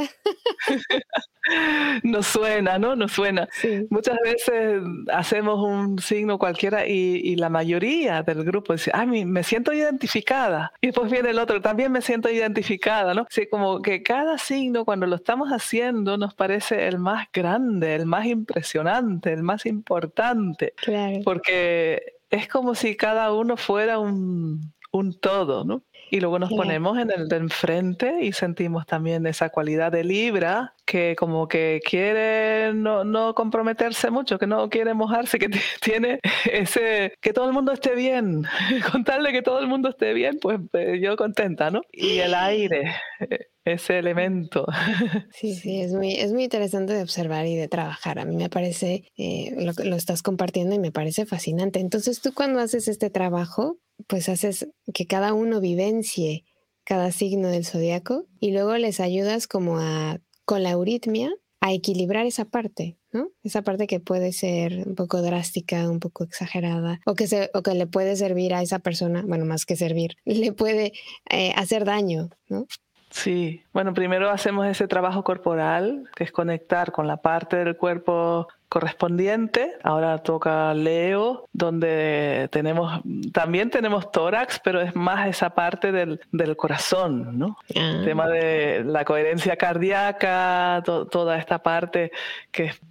Nos suena, ¿no? Nos suena. Muchas veces hacemos un signo cualquiera y, la mayoría del grupo dice, ah, me siento identificada. Y después viene el otro, también me siento identificada, ¿no? Sí, como que cada signo cuando lo estamos haciendo nos parece el más grande, el más impresionante, el más importante. Porque es como si cada uno fuera un, un todo, ¿no? Y luego nos ponemos en el de enfrente y sentimos también esa cualidad de Libra que como que quiere no, no comprometerse mucho, que no quiere mojarse, que tiene ese, que todo el mundo esté bien, contarle que todo el mundo esté bien, pues eh, yo contenta, ¿no? Y el aire, eh, ese elemento. Sí, sí, es muy, es muy interesante de observar y de trabajar. A mí me parece, eh, lo, lo estás compartiendo y me parece fascinante. Entonces tú cuando haces este trabajo, pues haces que cada uno vivencie cada signo del zodiaco y luego les ayudas como a, con la euritmia, a equilibrar esa parte, ¿no? Esa parte que puede ser un poco drástica, un poco exagerada, o que, se, o que le puede servir a esa persona, bueno, más que servir, le puede eh, hacer daño, ¿no? Sí, bueno, primero hacemos ese trabajo corporal, que es conectar con la parte del cuerpo correspondiente. Ahora toca Leo, donde tenemos, también tenemos tórax, pero es más esa parte del, del corazón, ¿no? El ah. tema de la coherencia cardíaca, toda esta parte que es,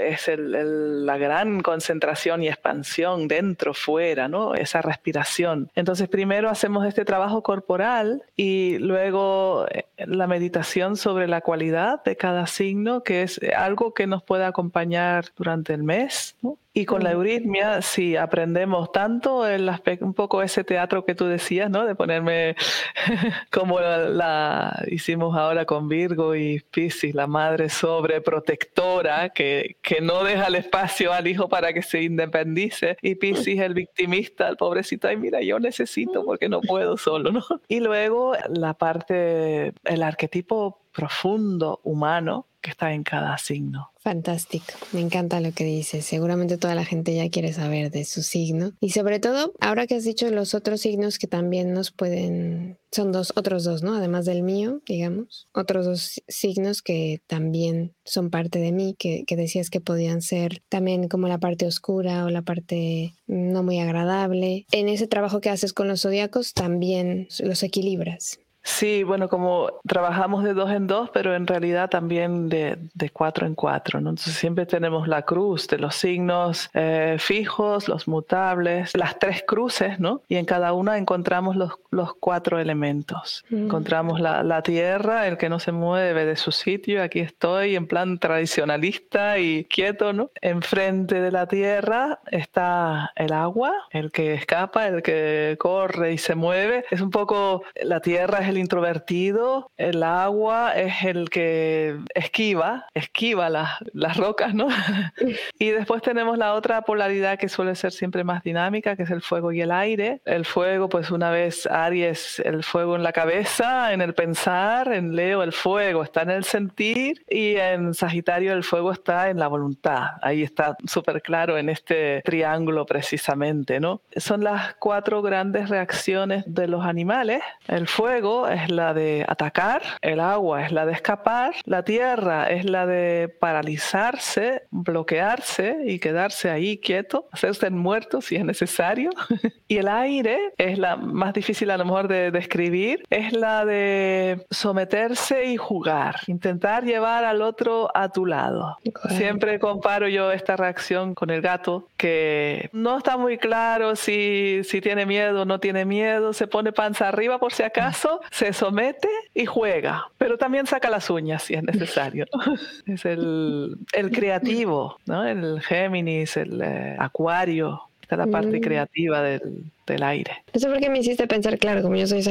es el, la gran concentración y expansión dentro, fuera, ¿no? Esa respiración. Entonces primero hacemos este trabajo corporal y luego eh, la meditación sobre la cualidad de cada signo, que es algo que nos puede acompañar durante el mes. Y con la euritmia, si aprendemos tanto el aspecto, un poco ese teatro que tú decías, ¿no? De ponerme como la, hicimos ahora con Virgo y Piscis, la madre sobreprotectora que, que no deja el espacio al hijo para que se independice. Y Piscis, el victimista, el pobrecito, ay, mira, yo necesito porque no puedo solo, ¿no? Y luego la parte, el arquetipo profundo humano que está en cada signo. Fantástico, me encanta lo que dices. Seguramente toda la gente ya quiere saber de su signo. Y sobre todo, ahora que has dicho los otros signos que también nos pueden, son dos, otros dos, ¿no? Además del mío, digamos, otros dos signos que también son parte de mí, que, que decías que podían ser también como la parte oscura o la parte no muy agradable. En ese trabajo que haces con los zodiacos también los equilibras. Sí, bueno, como trabajamos de dos en dos, pero en realidad también de, de cuatro en cuatro, ¿no? Entonces siempre tenemos la cruz de los signos eh, fijos, los mutables, las tres cruces, ¿no? Y en cada una encontramos los, los cuatro elementos. Mm. Encontramos la, la, tierra, el que no se mueve de su sitio, aquí estoy en plan tradicionalista y quieto, ¿no? Enfrente de la tierra está el agua, el que escapa, el que corre y se mueve. Es un poco, la tierra es el introvertido, el agua es el que esquiva, esquiva las, las rocas, ¿no? y después tenemos la otra polaridad que suele ser siempre más dinámica, que es el fuego y el aire. El fuego, pues una vez Aries, el fuego en la cabeza, en el pensar, en Leo el fuego está en el sentir y en Sagitario el fuego está en la voluntad. Ahí está súper claro en este triángulo precisamente, ¿no? Son las cuatro grandes reacciones de los animales. El fuego es la de atacar, el agua es la de escapar, la tierra es la de paralizarse, bloquearse y quedarse ahí quieto, hacerse muerto si es necesario. y el aire es la más difícil a lo mejor de describir, es la de someterse y jugar, intentar llevar al otro a tu lado. Siempre comparo yo esta reacción con el gato, que no está muy claro si, si tiene miedo o no tiene miedo, se pone panza arriba por si acaso, se somete y juega, pero también saca las uñas si es necesario. es el, el, creativo, ¿no? el Géminis, el eh, Acuario, está la parte mm. creativa del, del, aire. Eso porque me hiciste pensar, claro, como yo soy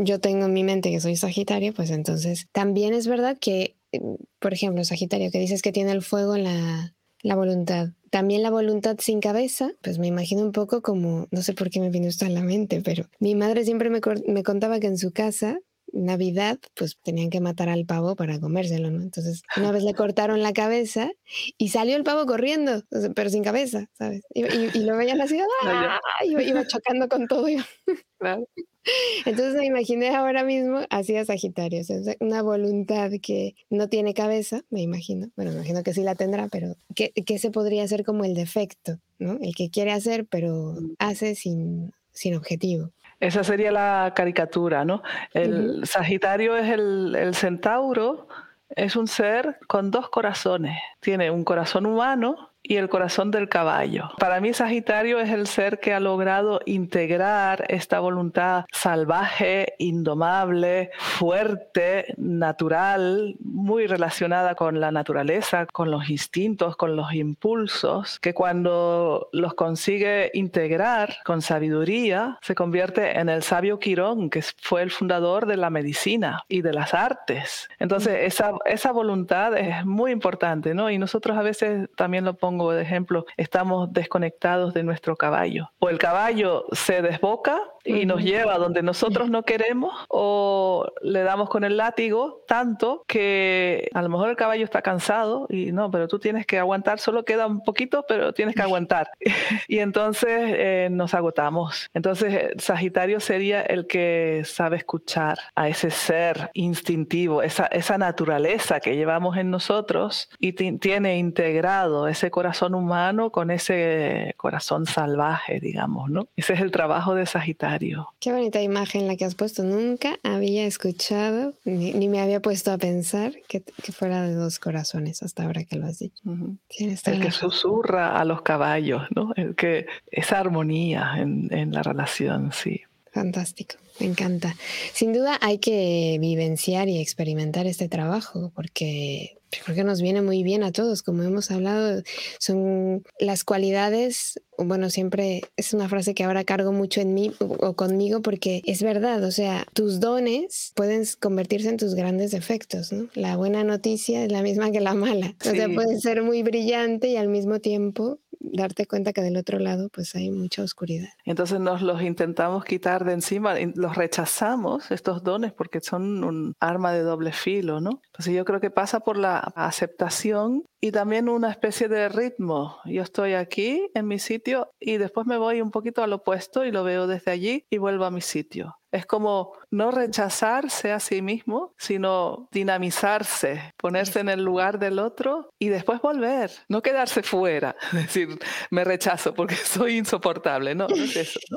yo tengo en mi mente que soy Sagitario, pues entonces también es verdad que, por ejemplo, Sagitario, que dices que tiene el fuego en la, la voluntad. También la voluntad sin cabeza, pues me imagino un poco como, no sé por qué me vino esto a la mente, pero mi madre siempre me, me contaba que en su casa Navidad, pues tenían que matar al pavo para comérselo, ¿no? Entonces, una vez le cortaron la cabeza y salió el pavo corriendo, pero sin cabeza, ¿sabes? Y, lo veían así, ¡ah! iba, chocando con todo. Entonces me imaginé ahora mismo así a Sagitario, una voluntad que no tiene cabeza, me imagino, bueno, me imagino que sí la tendrá, pero que, que se podría ser como el defecto, ¿no? El que quiere hacer, pero mm. hace sin, sin objetivo. Esa sería la caricatura, ¿no? El Sagitario es el, el centauro, es un ser con dos corazones. Tiene un corazón humano y el corazón del caballo. Para mí Sagitario es el ser que ha logrado integrar esta voluntad salvaje, indomable, fuerte, natural, muy relacionada con la naturaleza, con los instintos, con los impulsos, que cuando los consigue integrar con sabiduría, se convierte en el sabio Quirón, que fue el fundador de la medicina y de las artes. Entonces, esa, esa voluntad es muy importante, ¿no? Y nosotros a veces, también lo pongo de ejemplo, estamos desconectados de nuestro caballo. O el caballo se desboca y nos lleva donde nosotros no queremos o le damos con el látigo tanto que a lo mejor el caballo está cansado y no, pero tú tienes que aguantar, solo queda un poquito, pero tienes que aguantar. y entonces eh, nos agotamos. Entonces Sagitario sería el que sabe escuchar a ese ser instintivo, esa, esa naturaleza que llevamos en nosotros y tiene integrado ese corazón humano con ese corazón salvaje, digamos, ¿no? Ese es el trabajo de Sagitario. Qué bonita imagen la que has puesto. Nunca había escuchado ni, me había puesto a pensar que, fuera de dos corazones hasta ahora que lo has dicho. El que susurra a los caballos, ¿no? El que esa armonía en, en la relación, sí. Fantástico, me encanta. Sin duda hay que vivenciar y experimentar este trabajo porque creo que nos viene muy bien a todos, como hemos hablado, son las cualidades, bueno, siempre es una frase que ahora cargo mucho en mí o conmigo porque es verdad, o sea, tus dones pueden convertirse en tus grandes defectos, ¿no? La buena noticia es la misma que la mala, o sea, puede ser muy brillante y al mismo tiempo darte cuenta que del otro lado pues hay mucha oscuridad. Entonces nos los intentamos quitar de encima, los rechazamos estos dones porque son un arma de doble filo, ¿no? Entonces yo creo que pasa por la aceptación y también una especie de ritmo. Yo estoy aquí en mi sitio y después me voy un poquito al opuesto y lo veo desde allí y vuelvo a mi sitio. Es como no rechazarse a sí mismo, sino dinamizarse, ponerse en el lugar del otro y después volver, no quedarse fuera, decir, me rechazo porque soy insoportable, no, no es eso.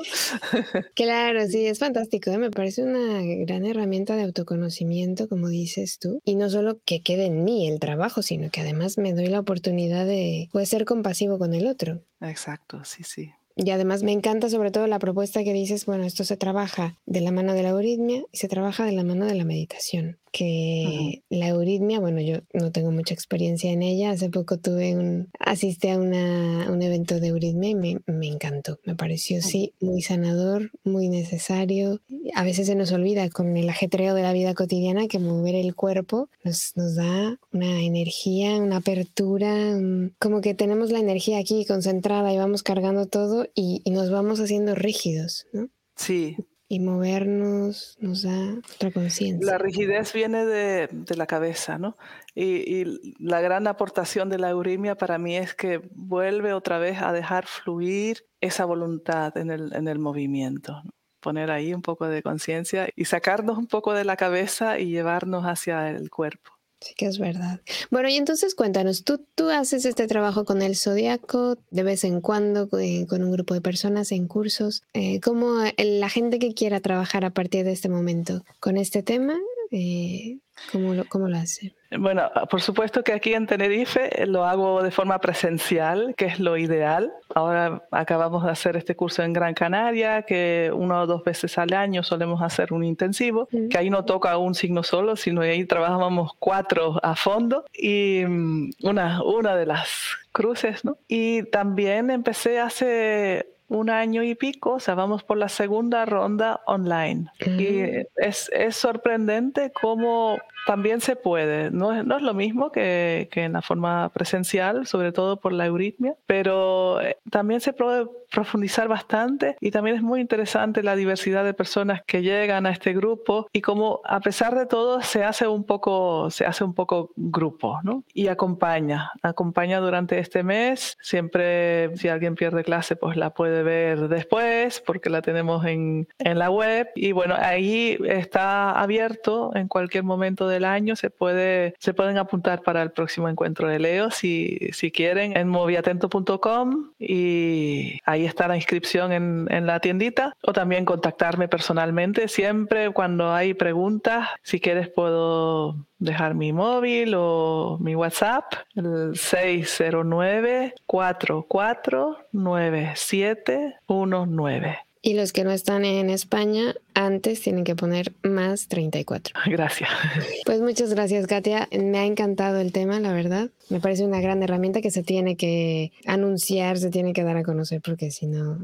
Claro, sí, es fantástico, ¿eh? me parece una gran herramienta de autoconocimiento, como dices tú, y no solo que quede en mí el trabajo, sino que además me doy la oportunidad de ser compasivo con el otro. Exacto, sí, sí. Y además me encanta sobre todo la propuesta que dices, bueno, esto se trabaja de la mano de la euritmia y se trabaja de la mano de la meditación que la euritmia, bueno, yo no tengo mucha experiencia en ella, hace poco tuve un, asistí a una, un evento de euritmia y me, me, encantó, me pareció sí muy sanador, muy necesario. A veces se nos olvida con el ajetreo de la vida cotidiana que mover el cuerpo nos, nos da una energía, una apertura, como que tenemos la energía aquí concentrada y vamos cargando todo y, y nos vamos haciendo rígidos, ¿no? Sí, y movernos nos da otra conciencia. La rigidez viene de, de la cabeza, ¿no? Y, y, la gran aportación de la eurimia para mí es que vuelve otra vez a dejar fluir esa voluntad en el, en el movimiento. Poner ahí un poco de conciencia y sacarnos un poco de la cabeza y llevarnos hacia el cuerpo. Sí que es verdad. Bueno, y entonces cuéntanos, ¿tú, tú haces este trabajo con el zodiaco de vez en cuando, eh, con un grupo de personas en cursos. Eh, ¿Cómo la gente que quiera trabajar a partir de este momento con este tema, eh, ¿cómo, ¿cómo lo hace? Bueno, por supuesto que aquí en Tenerife lo hago de forma presencial, que es lo ideal. Ahora acabamos de hacer este curso en Gran Canaria, que una o dos veces al año solemos hacer un intensivo, que ahí no toca un signo solo, sino ahí trabajamos cuatro a fondo y mm, una, una de las cruces, ¿no? Y también empecé hace un año y pico, o sea, vamos por la segunda ronda online. Y es, es sorprendente cómo también se puede. No es, no es lo mismo que, que, en la forma presencial, sobre todo por la euritmia, pero eh, también se puede profundizar bastante y también es muy interesante la diversidad de personas que llegan a este grupo y cómo a pesar de todo se hace un poco, se hace un poco grupo, ¿no? Y acompaña, acompaña durante este mes. Siempre si alguien pierde clase, pues la puede ver después porque la tenemos en, en la web y bueno, ahí está abierto en cualquier momento del año se, puede, se pueden apuntar para el próximo encuentro de Leo si, si quieren en moviatento.com y ahí está la inscripción en, en la tiendita o también contactarme personalmente. Siempre cuando hay preguntas, si quieres puedo dejar mi móvil o mi WhatsApp, el 609 449719. Y los que no están en España, antes tienen que poner más 34. Gracias. Pues muchas gracias, Katia. Me ha encantado el tema, la verdad. Me parece una gran herramienta que se tiene que anunciar, se tiene que dar a conocer, porque si no,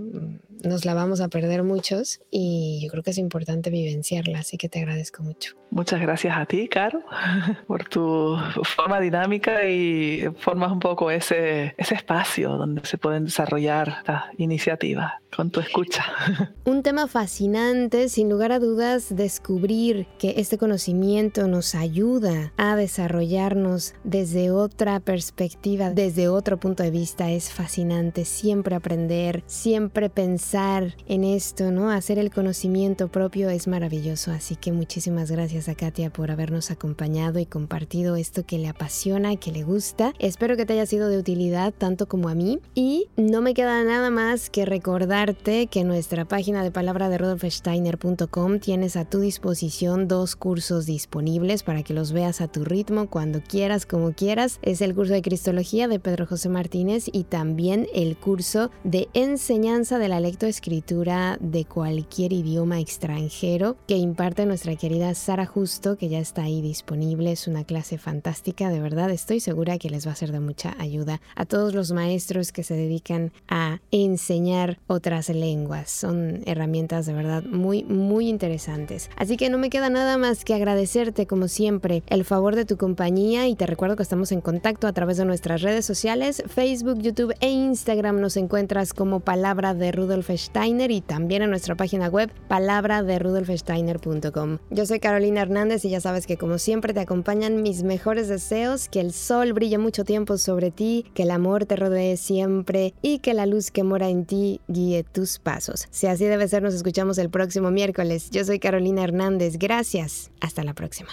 nos la vamos a perder muchos. Y yo creo que es importante vivenciarla, así que te agradezco mucho. Muchas gracias a ti, Caro, por tu forma dinámica y formas un poco ese, ese espacio donde se pueden desarrollar estas iniciativas con tu escucha. Un tema fascinante, sin lugar a dudas, descubrir que este conocimiento nos ayuda a desarrollarnos desde otra perspectiva, desde otro punto de vista, es fascinante. Siempre aprender, siempre pensar en esto, ¿no? Hacer el conocimiento propio es maravilloso. Así que muchísimas gracias a Katia por habernos acompañado y compartido esto que le apasiona, que le gusta. Espero que te haya sido de utilidad tanto como a mí. Y no me queda nada más que recordarte que en nuestra página de palabra de rodolfsteiner.com tienes a tu disposición dos cursos disponibles para que los veas a tu ritmo, cuando quieras, como quieras. Es el curso de Cristología de Pedro José Martínez y también el curso de enseñanza de la lectoescritura de cualquier idioma extranjero que imparte nuestra querida Sara Justo, que ya está ahí disponible. Es una clase fantástica, de verdad. Estoy segura que les va a ser de mucha ayuda a todos los maestros que se dedican a enseñar otras lenguas. Son herramientas de verdad muy, muy interesantes. Así que no me queda nada más que agradecerte, como siempre, el favor de tu compañía y te recuerdo que estamos en contacto a través de nuestras redes sociales, Facebook, YouTube e Instagram. Nos encuentras como Palabra de Rudolf Steiner y también en nuestra página web palabra de rudolfsteiner.com. Yo soy Carolina Hernández y ya sabes que como siempre te acompañan mis mejores deseos, que el sol brille mucho tiempo sobre ti, que el amor te rodee siempre y que la luz que mora en ti guíe tus pasos. Si así debe ser, nos escuchamos el próximo miércoles. Yo soy Carolina Hernández. Gracias. Hasta la próxima.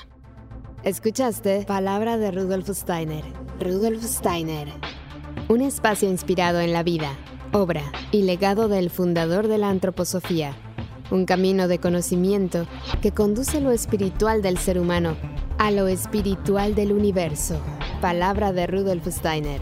Escuchaste Palabra de Rudolf Steiner. Rudolf Steiner. Un espacio inspirado en la vida, obra y legado del fundador de la antroposofía. Un camino de conocimiento que conduce lo espiritual del ser humano a lo espiritual del universo. Palabra de Rudolf Steiner.